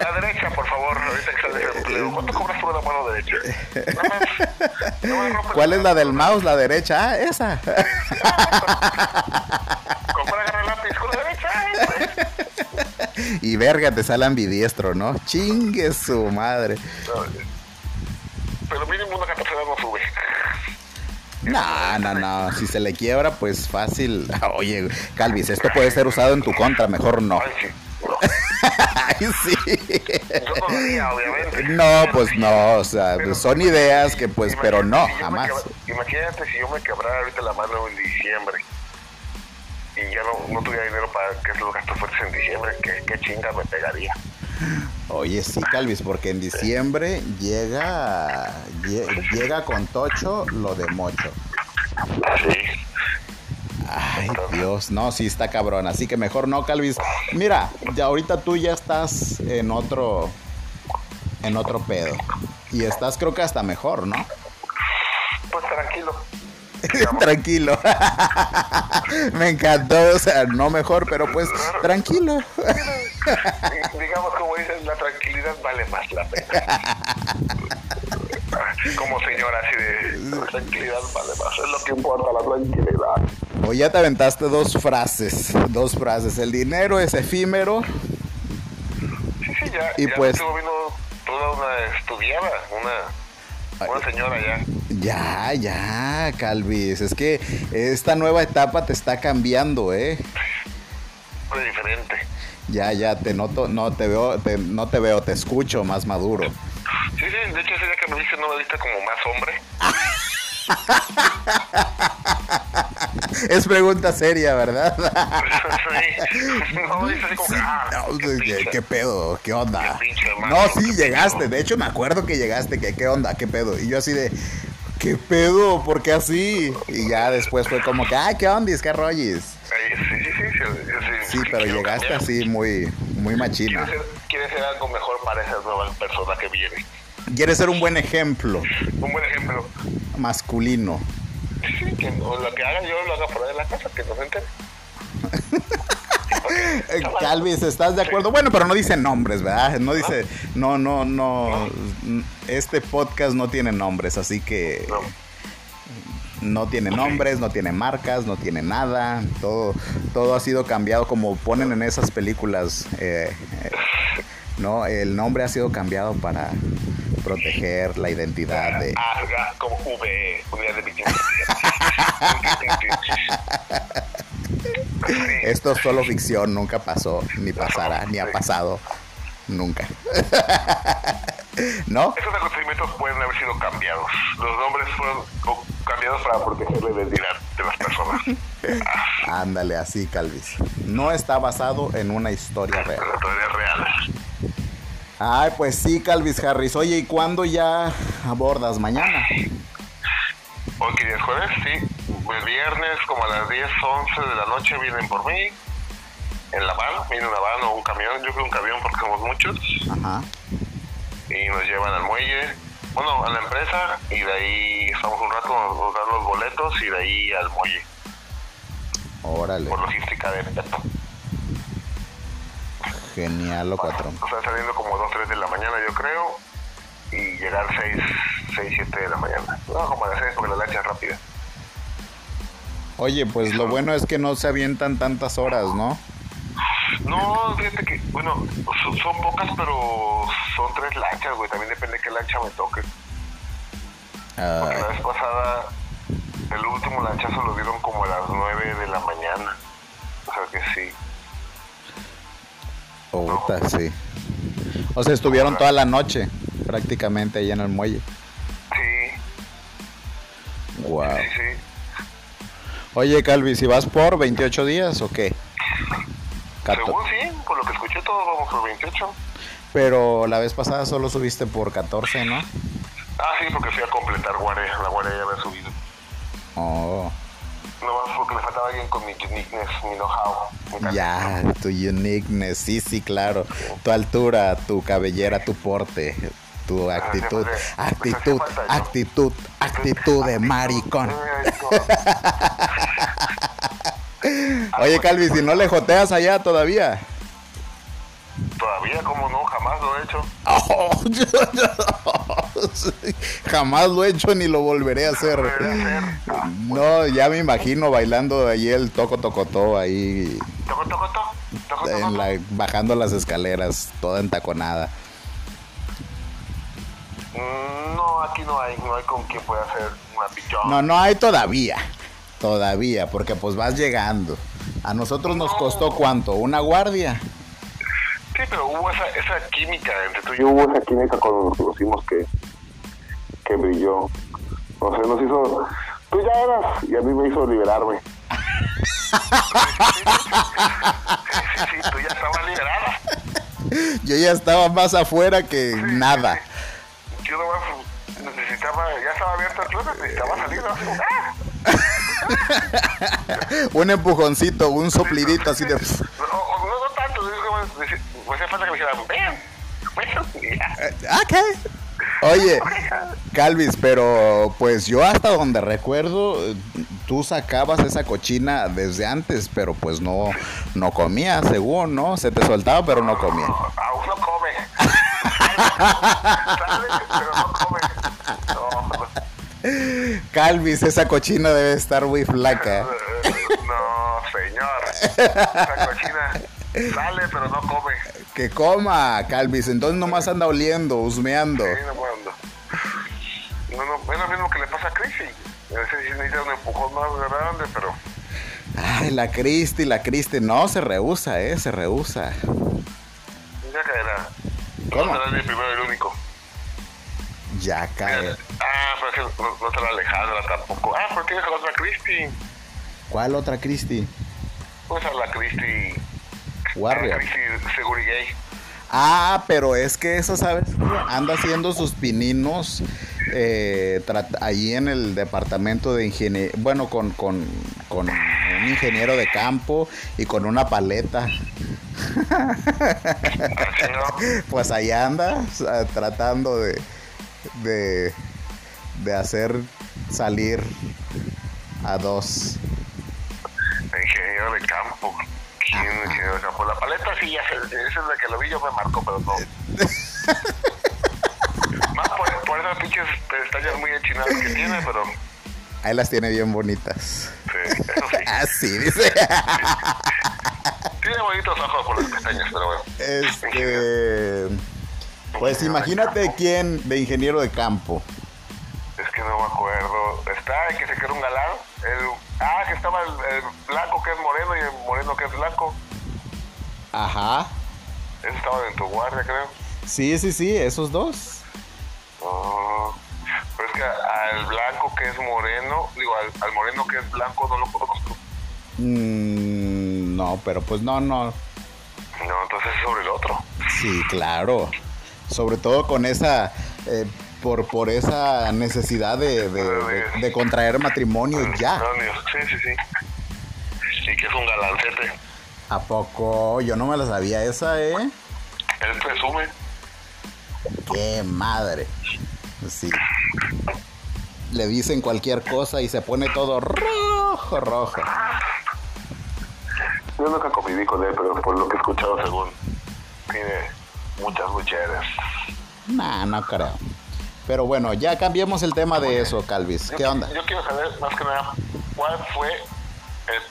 La derecha, por favor, ahorita que sale desempleo. ¿Cuánto cobras por una mano derecha? Más. No ¿Cuál es la del mouse, la derecha? Ah, esa. Compra agarra lápiz con la derecha. Y verga, te sale ambidiestro, ¿no? Chingue su madre. Pero mínimo una catorcena no. No, no, no. Si se le quiebra, pues fácil. Oye, Calvis, esto puede ser usado en tu contra, mejor no. Ay, sí. No. Ay, sí. Yo no lo haría, obviamente. No, pues no, o sea, Pero- son ideas que pues, pero no, si jamás. quebra- Imagínate si yo me quebrara ahorita la mano en diciembre y ya no, no tuviera dinero para que los gastos fuertes en diciembre, ¿qué, qué chinga me pegaría? Oye, sí, Calvis, porque en diciembre llega, lle- llega con Tocho lo de Mocho. Sí. Ay, Dios, no, sí está cabrón, así que mejor no, Calvis. Mira, ya ahorita tú ya estás en otro, en otro pedo. Y estás creo que hasta mejor, ¿no? Pues tranquilo. tranquilo. Me encantó, o sea, no mejor, pero pues tranquilo. Digamos, como dicen, la tranquilidad vale más la pena. Como señora, así de la tranquilidad vale más. Es lo que importa, la tranquilidad. O ya te aventaste dos frases, dos frases. El dinero es efímero. Sí, sí, ya. Y ya pues- estuvo viendo toda una estudiada, una, una señora ya. Ya, ya, Calvis. Es que esta nueva etapa te está cambiando, ¿eh? Muy diferente. Ya, ya, te noto, no te veo, te- no te veo, te escucho más maduro. Sí, sí, de hecho ese día que me viste no me viste como más hombre. Es pregunta seria, ¿verdad? sí. No así como que, ah, No, qué ¿qué, pinche. qué pedo? ¿Qué onda? Qué pinche hermano, No, sí, llegaste. pedo. De hecho, me acuerdo que llegaste. Que, ¿Qué onda? ¿Qué pedo? Y yo así de, ¿qué pedo? ¿Por qué así? Y ya después fue como que, ¡ay, qué onda! ¿Qué rollis? Sí, Sí, pero llegaste cambiar. así muy, muy machina. Quiere ser, algo mejor para esa nueva persona que viene. Quieres ser un buen ejemplo Un buen ejemplo. masculino. Sí, que o lo que haga yo lo haga fuera de la casa, que no se entere. Calvis, ¿estás de acuerdo? Bueno, pero no dice nombres, ¿verdad? No dice, no, no, no. Este podcast no tiene nombres, así que No. No tiene nombres, no tiene marcas, no tiene nada. Todo, todo ha sido cambiado como ponen en esas películas. eh, eh, no, el nombre ha sido cambiado para proteger la identidad de. Asga como V, unidad de víctimas. Esto es solo ficción, nunca pasó, ni pasará, ni ha pasado, nunca. ¿No? Esos acontecimientos pueden haber sido cambiados. Los nombres fueron cambiados para proteger la identidad de las personas. Ándale, así, Calvis. No está basado en una historia real. Una historia real. Ay, pues sí, Calvis Harris. Oye, ¿y cuándo ya abordas? ¿Mañana? Hoy que es jueves, sí. El viernes, como a las 10, 11 de la noche, vienen por mí. En la van, viene una van o un camión. Yo creo un camión porque somos muchos. Ajá. Y nos llevan al muelle. Bueno, a la empresa. Y de ahí estamos un rato, nos dan los boletos y de ahí al muelle. Órale. Por logística de esto. Genial, patrón. O sea, saliendo como 2, 3 de la mañana, yo creo. Y llegar 6, 6 7 de la mañana. No, como a las 6 porque la lancha es rápida. Oye, pues lo bueno es que no se avientan tantas horas, ¿no? No, fíjate que, bueno, son, son pocas, pero son tres lanchas, güey. También depende de qué lancha me toque. Porque la vez pasada, el último lanchazo lo dieron como a las 9 de la mañana. O sea que sí. Puta, sí. O sea, estuvieron toda la noche prácticamente ahí en el muelle. Sí. Wow. Sí, sí. Oye, Calvi, ¿si vas por 28 días o qué? Según sí, por lo que escuché, todos vamos por 28. Pero la vez pasada solo subiste por 14, ¿no? Ah, sí, porque fui a completar Guare. La Guare ya había subido. Oh, Nomás porque me faltaba alguien con mi uniqueness, mi know-how. ya, tu uniqueness, sí, sí, claro. Tu altura, tu cabellera, tu porte, tu actitud, pues, actitud, actitud, actitud de maricón. Oye, Calvi, si no le joteas allá todavía. Todavía, como no, jamás lo he hecho. Oh, Jamás lo he hecho ni lo volveré a hacer. Volveré a hacer. Ah, No, ya me imagino bailando ahí el toco tocotó ahí Toco, toco, toco. Toco, toco, en la, bajando las escaleras, toda entaconada. Mm, No, aquí no hay, no hay con quien pueda hacer una pichón. No, no hay todavía. Todavía, porque pues vas llegando. A nosotros nos costó cuánto? ¿Una guardia? Sí, pero hubo esa, esa química entre tú y yo. Hubo esa química cuando nos conocimos que, que brilló. O sea, nos hizo... Tú ya eras, y a mí me hizo liberarme. sí, sí, sí, tú ya estabas liberada. Yo ya estaba más afuera que nada. Yo nomás necesitaba, ya estaba abierto el club, necesitaba salir, ¿no? ¡ah! Un empujoncito, un soplidito así de... No, no, tanto, hacía falta que me. Ok. Oye, Calvis, pero pues yo hasta donde recuerdo, tú sacabas esa cochina desde antes, pero pues no, no comía, según, ¿no? Se te soltaba, pero no comía. No, aún no come. Sale, pero no come. No, Calvis, esa cochina debe estar muy flaca. no, señor. Esa cochina sale, pero no come. Que coma, Calvis, entonces nomás anda oliendo, husmeando. Sí, no. No, no, es lo mismo que le pasa a Chrissy. A veces necesita un empujón más grande, pero Ay, la Cristi, la Cristi, no, se rehúsa, eh, se rehúsa. ya caerá. ¿Cómo? Será el primero y el único. Ya cae. Ah, pero es que no, no estará Alejandra tampoco. Ah, pero tienes a la otra Christy. ¿Cuál otra Cristi? Pues a la Christy. Warrior. Christy Segurigay. Ah, pero es que esa, ¿sabes? Anda haciendo sus pininos eh, ahí en el departamento de ingeniería, bueno, con, con, con un ingeniero de campo y con una paleta. Pues ahí anda tratando de, de, de hacer salir a dos. Ingeniero de campo. ¿Quién es ingeniero de campo? La paleta sí, ya esa es la que lo vi yo me marcó, pero no. Más por, por esas pinches pestañas muy enchinadas que tiene, pero Ahí las tiene bien bonitas. sí, eso sí. Así dice. Tiene bonitos ojos por las pestañas, pero bueno. Este. Pues imagínate quién de ingeniero de campo. Es que no me acuerdo. Está el que se quiere un galán. Él estaba el, blanco que es moreno y el moreno que es blanco. Ajá. Ese estaba en tu guardia, creo. Sí, sí, sí, esos dos. Oh, pero es que al blanco que es moreno, digo, al, moreno que es blanco no lo conozco. Mm, no, pero pues no, no. No, entonces es sobre el otro. Sí, claro. Sobre todo con esa... Eh, por, por esa necesidad de, de, contraer matrimonio ya. Sí, sí, sí. Y que es un galancete. ¿A poco? Yo no me la sabía esa, ¿eh? Él presume. Qué madre. Sí. Le dicen cualquier cosa y se pone todo rojo, rojo. Yo nunca conviví con él, pero por lo que he escuchado, según tiene muchas mujeres. Nah, no creo. Pero bueno, ya cambiemos el tema de eso, Calvis. ¿Qué onda? Yo quiero saber, más que nada, cuál fue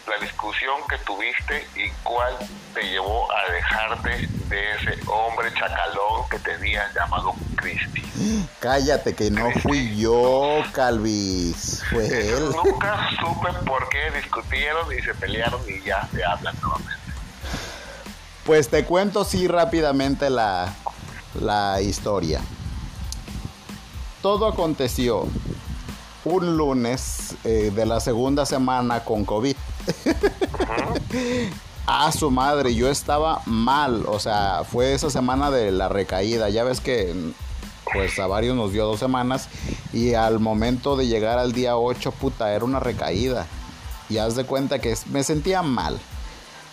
la discusión que tuviste y cuál te llevó a dejarte de ese hombre chacalón que tenías llamado Cristi. Cállate, que no fui yo, Calvis. Fue él. Nunca supe por qué discutieron y se pelearon y ya se hablan nuevamente. Pues te cuento sí rápidamente la, la historia. Todo aconteció un lunes eh, de la segunda semana con COVID. a su madre, yo estaba mal, o sea, fue esa semana de la recaída, ya ves que pues a varios nos dio dos semanas y al momento de llegar al día 8, puta, era una recaída. Y haz de cuenta que me sentía mal.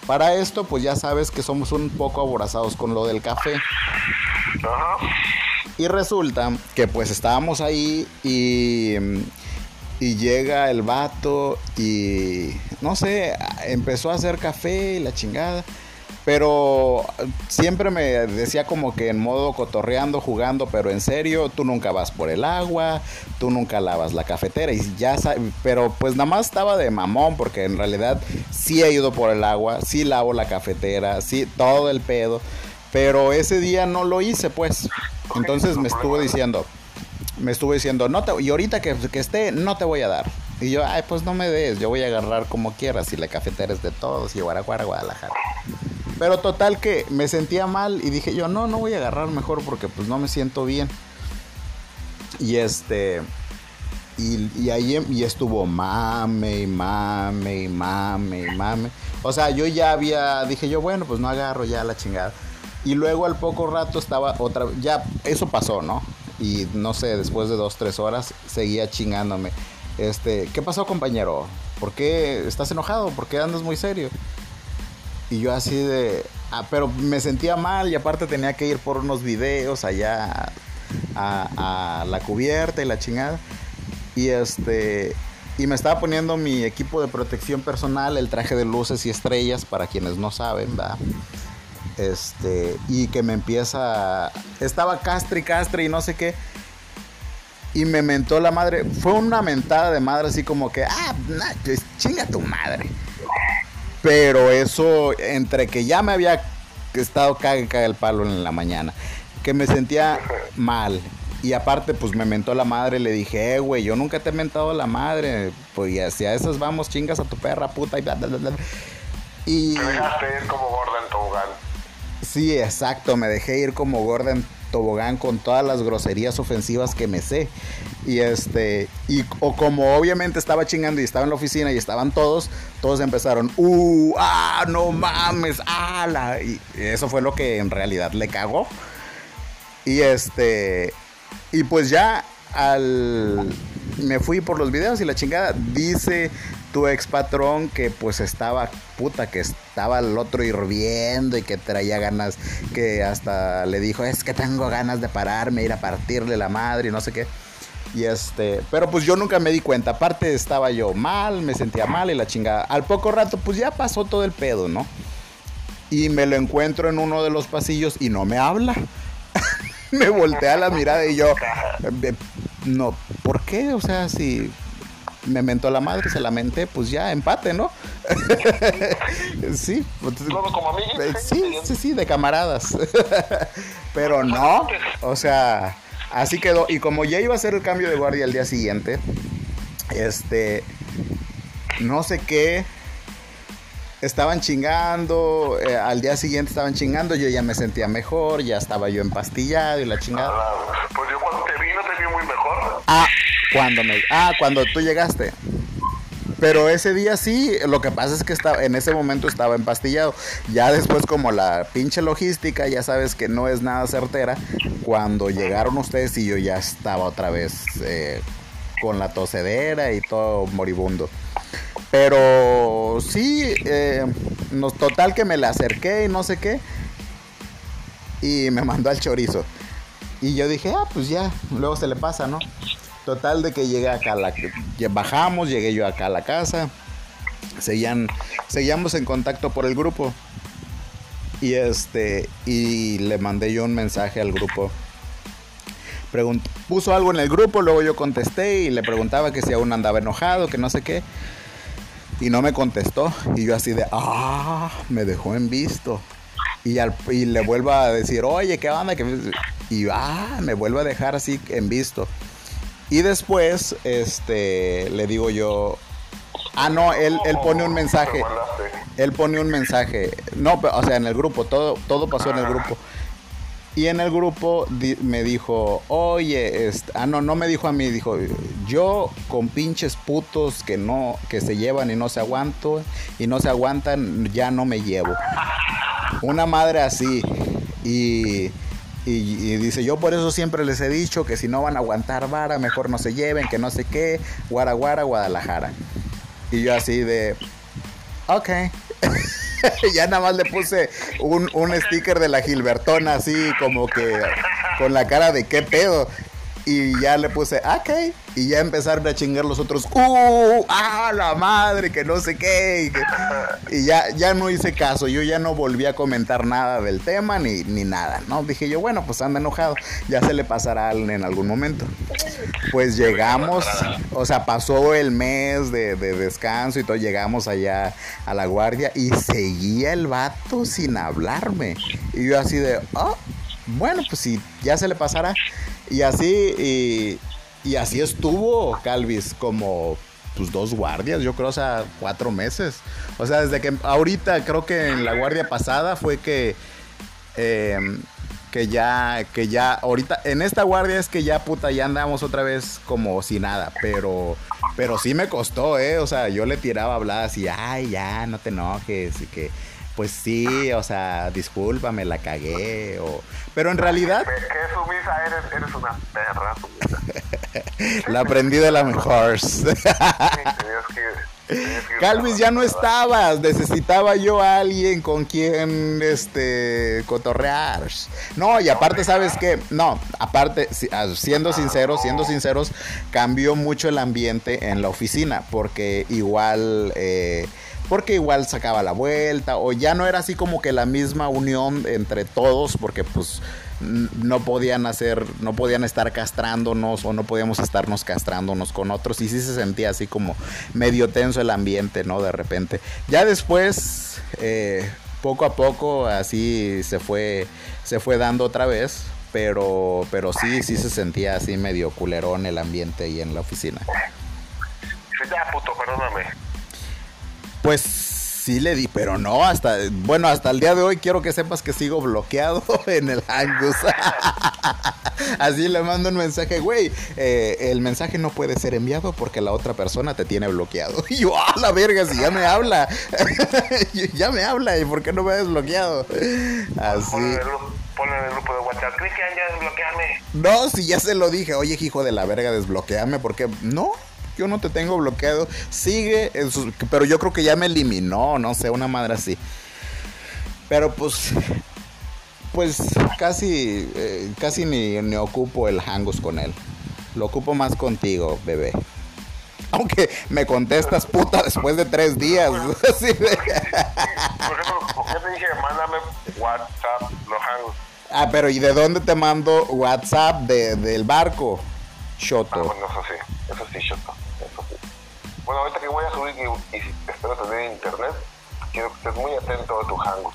Para esto, pues ya sabes que somos un poco aborazados con lo del café. Y resulta que pues estábamos ahí y y llega el vato y no sé, empezó a hacer café y la chingada. Pero siempre me decía como que en modo cotorreando, jugando, pero en serio, tú nunca vas por el agua, tú nunca lavas la cafetera y ya pero pues nada más estaba de mamón porque en realidad sí he ido por el agua, sí lavo la cafetera, sí todo el pedo, pero ese día no lo hice pues. Entonces me estuvo diciendo, me estuvo diciendo, no te, y ahorita que, esté, no te voy a dar. Y yo, ay, pues no me des, yo voy a agarrar como quieras, y la cafetera es de todos, y Guaraguara, Guadalajara. Pero total que me sentía mal y dije yo, no, no voy a agarrar mejor porque pues no me siento bien. Y este, y, y ahí y estuvo mame y mame y mame y mame. O sea, yo ya había, dije yo, bueno, pues no agarro ya la chingada. Y luego al poco rato estaba otra, ya eso pasó, ¿no? y no sé, después de dos, tres horas seguía chingándome. Este, ¿qué pasó compañero? ¿Por qué estás enojado? ¿Por qué andas muy serio? Y yo así de, ah, pero me sentía mal y aparte tenía que ir por unos videos allá a, la cubierta y la chingada. Y este, y me estaba poniendo mi equipo de protección personal, el traje de luces y estrellas, para quienes no saben, ¿verdad? Este, y que me empieza. Estaba castre y castre y no sé qué. Y me mentó la madre. Fue una mentada de madre, así como que, ah, pues, chinga tu madre. Pero eso, entre que ya me había estado caga, caga el palo en la mañana, que me sentía mal. Y aparte, pues me mentó la madre. Le dije, eh, güey, yo nunca te he mentado la madre. Pues y hacia esas vamos, chingas a tu perra puta y bla, bla, bla. Y. Te dejaste ir como gorda en tobogán. Sí, exacto, me dejé ir como Gordon tobogán con todas las groserías ofensivas que me sé. Y este, y o como obviamente estaba chingando y estaba en la oficina y estaban todos, todos empezaron, uh, ah, no mames, ala. Y eso fue lo que en realidad le cagó. Y este, y pues ya al me fui por los videos y la chingada dice tu ex patrón que pues estaba puta, que estaba el otro hirviendo y que traía ganas, que hasta le dijo, es que tengo ganas de pararme, ir a partirle la madre y no sé qué. Y este, pero pues yo nunca me di cuenta. Aparte estaba yo mal, me sentía mal y la chingada. Al poco rato pues ya pasó todo el pedo, ¿no? Y me lo encuentro en uno de los pasillos y no me habla. me voltea la mirada y yo, no, ¿por qué? O sea, si me mentó la madre, se lamenté, pues ya, empate, ¿no? sí. Pues, como amigos. Eh, sí, sí, sí, de camaradas. Pero no, o sea, así quedó. Y como ya iba a ser el cambio de guardia el día siguiente, este, no sé qué. Estaban chingando, eh, al día siguiente estaban chingando, yo ya me sentía mejor, ya estaba yo empastillado y la chingada. Ah, pues yo cuando te vi no te vi muy mejor. Ah, cuando me, ah, cuando tú llegaste. Pero ese día sí, lo que pasa es que estaba, en ese momento estaba empastillado. Ya después como la pinche logística, ya sabes que no es nada certera, cuando llegaron ustedes y yo ya estaba otra vez eh, con la tosedera y todo moribundo. Pero sí, eh, total que me le acerqué y no sé qué. Y me mandó al chorizo. Y yo dije, ah, pues ya, luego se le pasa, ¿no? Total de que llegué acá, a la, bajamos, llegué yo acá a la casa. Seguían, seguíamos en contacto por el grupo. Y este, y le mandé yo un mensaje al grupo. puso algo en el grupo, luego yo contesté y le preguntaba que si aún andaba enojado, que no sé qué. Y no me contestó. Y yo así de, ah, me dejó en visto. Y, al, y le vuelvo a decir, oye, ¿qué onda? Y ah, me vuelve a dejar así en visto. Y después, este, le digo yo, ah, no, él, él pone un mensaje. Él pone un mensaje. No, o sea, en el grupo, todo, todo pasó en el grupo. Y en el grupo me dijo, oye, ah, no, no me dijo a mí, dijo, yo con pinches putos que no, que se llevan y no se aguanto, y no se aguantan, ya no me llevo. Una madre así. Y y, dice, yo por eso siempre les he dicho que si no van a aguantar vara, mejor no se lleven, que no sé qué, Guaraguara, Guadalajara. Y yo así de, ok. ya nada más le puse un, un sticker de la Gilbertona así como que con la cara de qué pedo. Y ya le puse, ok. Y ya empezaron a chingar los otros, ¡uh! ¡ah, la madre! Que no sé qué. Y, ya, ya no hice caso. Yo ya no volví a comentar nada del tema ni, ni nada, ¿no? Dije yo, bueno, pues anda enojado. Ya se le pasará en algún momento. Pues llegamos, o sea, pasó el mes de, de descanso y todo. Llegamos allá a la guardia y seguía el vato sin hablarme. Y yo así de, oh, bueno, pues si ya se le pasará. Y así, y, así estuvo Calvis como pues dos guardias, yo creo, o sea, cuatro meses. O sea, desde que ahorita creo que en la guardia pasada fue que em, que ya que ya ahorita en esta guardia es que ya puta ya andamos otra vez como si nada, pero pero sí me costó, eh, o sea, yo le tiraba habladas y ay, ya, no te enojes y que pues sí, o sea, discúlpame, la cagué. O... Pero en realidad. ¿Qué sumisa eres? Eres una perra sumisa. la aprendí de la mejor. Calvis ya no estabas, necesitaba yo a alguien con quien este cotorrear. No, y aparte, ¿sabes qué? No, aparte, ah, siendo sinceros, siendo sinceros, cambió mucho el ambiente en la oficina, porque igual eh, porque igual sacaba la vuelta o ya no era así como que la misma unión entre todos porque pues no podían hacer, no podían estar castrándonos o no podíamos estarnos castrándonos con otros y sí se sentía así como medio tenso el ambiente, ¿no? De repente. Ya después, eh, poco a poco, así se fue, se fue dando otra vez, pero, pero sí, sí se sentía así medio culerón el ambiente ahí en la oficina. Ya, puto, perdóname. Pues sí le di, pero no, hasta, bueno, hasta el día de hoy quiero que sepas que sigo bloqueado en el Angus. Así le mando un mensaje, güey, eh, el mensaje no puede ser enviado porque la otra persona te tiene bloqueado. Y yo, ah, la verga, si ya me habla, ya me habla, ¿y por qué no me ha desbloqueado? Así. Ponle en el grupo de WhatsApp, Cristian, ya desbloqueame. No, si ya se lo dije, oye, hijo de la verga, desbloqueame, porque no, yo no te tengo bloqueado. Sigue, pero yo creo que ya me eliminó, no sé, una madre así. Pero pues, pues casi, eh, casi ni, ni ocupo el hangus con él. Lo ocupo más contigo, bebé. Aunque me contestas puta después de tres días. Así de... ¿Por, qué te dije mándame WhatsApp los hangus? Ah, pero ¿y de dónde te mando WhatsApp? De, del barco, Shoto. Ah, bueno, eso sí, voy a subir y, espero tener internet, quiero que estés muy atento a tu hango.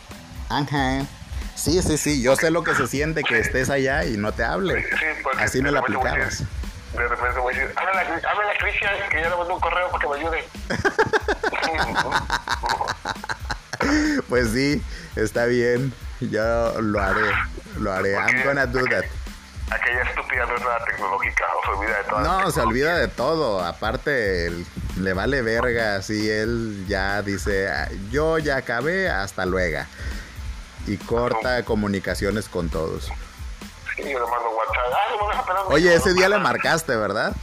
Ajá. Sí, sí, sí, yo sé lo que se siente que estés allá y no te hable. Sí, Así me lo aplicabas. De repente voy a decir, háblale a Cristian, que ya le mando un correo para que me ayude. pues sí, está bien. Yo lo haré. Lo haré. I'm gonna do that. Aquella estúpida no es nada tecnológica, o se olvida de todo. No, se olvida de todo. Aparte, le vale verga. Así él ya dice, ah, yo ya acabé, hasta luego. Y corta comunicaciones con todos. Sí, yo le mando WhatsApp. Ah, Oye, ese día le marcaste, ¿verdad?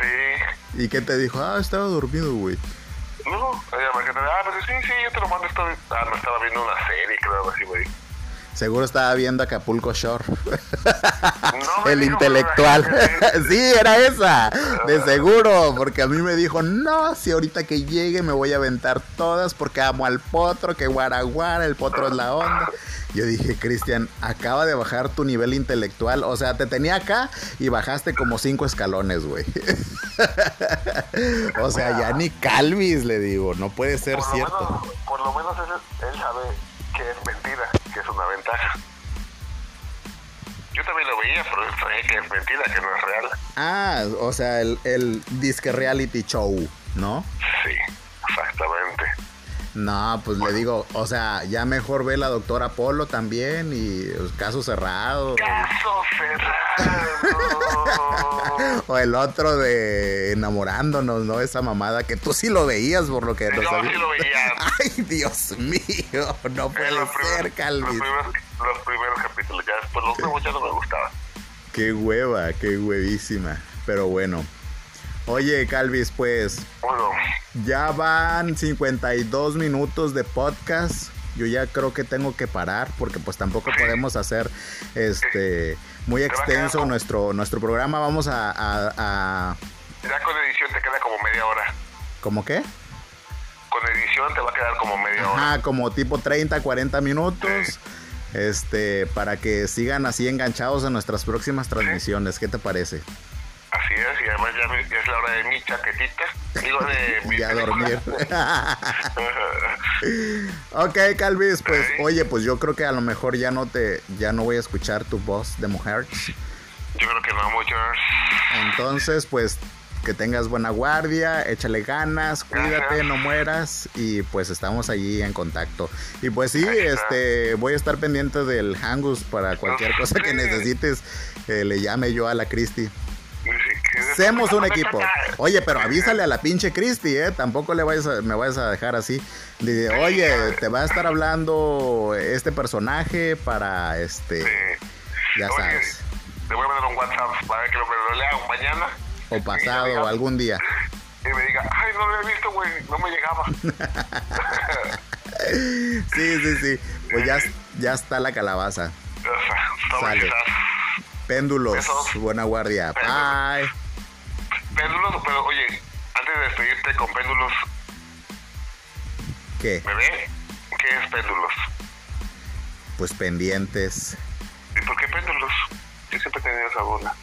Sí. ¿Y qué te dijo? Ah, estaba dormido, güey. No, ella me dijo, ah, pues sí, sí, yo te lo mando. Estoy... Ah, no, estaba viendo una serie, creo, así, güey. Seguro estaba viendo Acapulco Shore. el intelectual. sí, era esa. De seguro. Porque a mí me dijo, no, si ahorita que llegue me voy a aventar todas porque amo al potro, que guaraguara, el potro es la onda. Yo dije, Cristian, acaba de bajar tu nivel intelectual. O sea, te tenía acá y bajaste como cinco escalones, güey. o sea, ya ni Calvis le digo, no puede ser cierto. por lo menos él sabe que es mentira, que es una ventaja. Yo también lo veía, pero que es mentira, que no es real. Ah, o sea, el, el disque reality show, ¿no? Sí, exactamente. No, pues le digo, o sea, ya mejor ve la doctora Polo también y pues, caso cerrado. Caso cerrado. o el otro de enamorándonos, ¿no? Esa mamada que tú sí lo veías por lo que sí, no, sí lo veía. Ay, Dios mío, no puede ser, Calvis. Los primeros, los primeros capítulos, ya después los nuevos ya no me gustaban. Qué hueva, qué huevísima. Pero bueno. Oye, Calvis, pues. Bueno. Ya van 52 minutos de podcast. Yo ya creo que tengo que parar porque pues tampoco podemos hacer este muy extenso nuestro nuestro programa. Vamos a, a, a, Ya con edición te queda como media hora. ¿Cómo qué? Con edición te va a quedar como media hora. Ah, como tipo 30, 40 minutos. Sí. Este, para que sigan así enganchados en nuestras próximas transmisiones. ¿Qué te parece? Así es, y además ya, ya, es la hora de mi chaquetita. Digo, de mi. ya dormir. ok, Calvis, pues, ¿Sí? oye, pues yo creo que a lo mejor ya no te, ya no voy a escuchar tu voz de mujer. Yo creo que no, muchas. Entonces, pues, que tengas buena guardia, échale ganas, cuídate, no mueras y pues estamos allí en contacto. Y pues sí, este voy a estar pendiente del Hangus para cualquier cosa que necesites, eh, le llame yo a la Cristi. Hacemos un equipo. Oye, pero avísale a la pinche Cristi, ¿eh? Tampoco le vayas a, me vayas a dejar así. Dice, oye, te va a estar hablando este personaje para este. Ya sabes. Te voy a mandar un WhatsApp para que lo lea mañana. O pasado, o algún día. Y me diga, ay, no lo había visto, güey, no me llegaba. sí, sí, sí. Pues ya, ya está la calabaza. Sale. Péndulos, Besos. buena guardia. Péndulos. Bye. Péndulos, pero oye, antes de despedirte con péndulos. ¿Qué? ¿Bebé? ¿Qué es péndulos? Pues pendientes. ¿Y por qué péndulos? Yo siempre he tenido esa bola.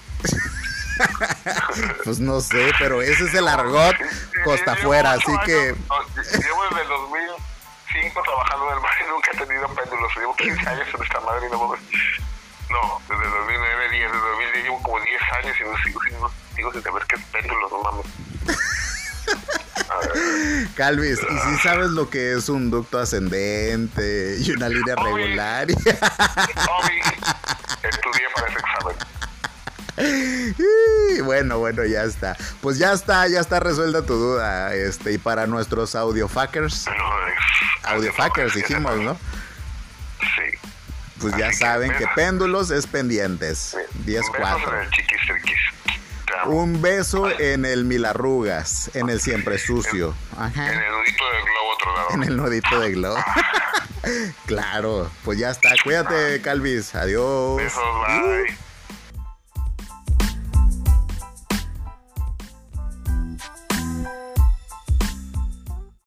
pues no sé, pero ese es el argot costa afuera, así años, que. Llevo desde el 2005 trabajando en el mar y nunca he tenido péndulos. Llevo 15 años en esta madre y no mames. No, desde el 2009, 10, desde el 2010 llevo como 10 años y no sigo, sigo, sigo sin saber qué es péndulos, no mames. Calvis, ¿y si sabes lo que es un ducto ascendente y una línea Obi. regular? Obi, estudié para ese examen. Y bueno, bueno, ya está. Pues ya está, ya está resuelta tu duda. Este, y para nuestros audiofuckers. No, Audiofuckers dijimos, ¿no? Sí. Pues ya Así saben que péndulos es pendientes. Besos 10-4. en el chiquis triquis. Te amo. Un beso en el milarrugas, en el siempre sucio. En Ajá. el nudito del globo otro lado. En el nudito de globo. claro, pues ya está. Cuídate, Calvis. Adiós. Besos, bye.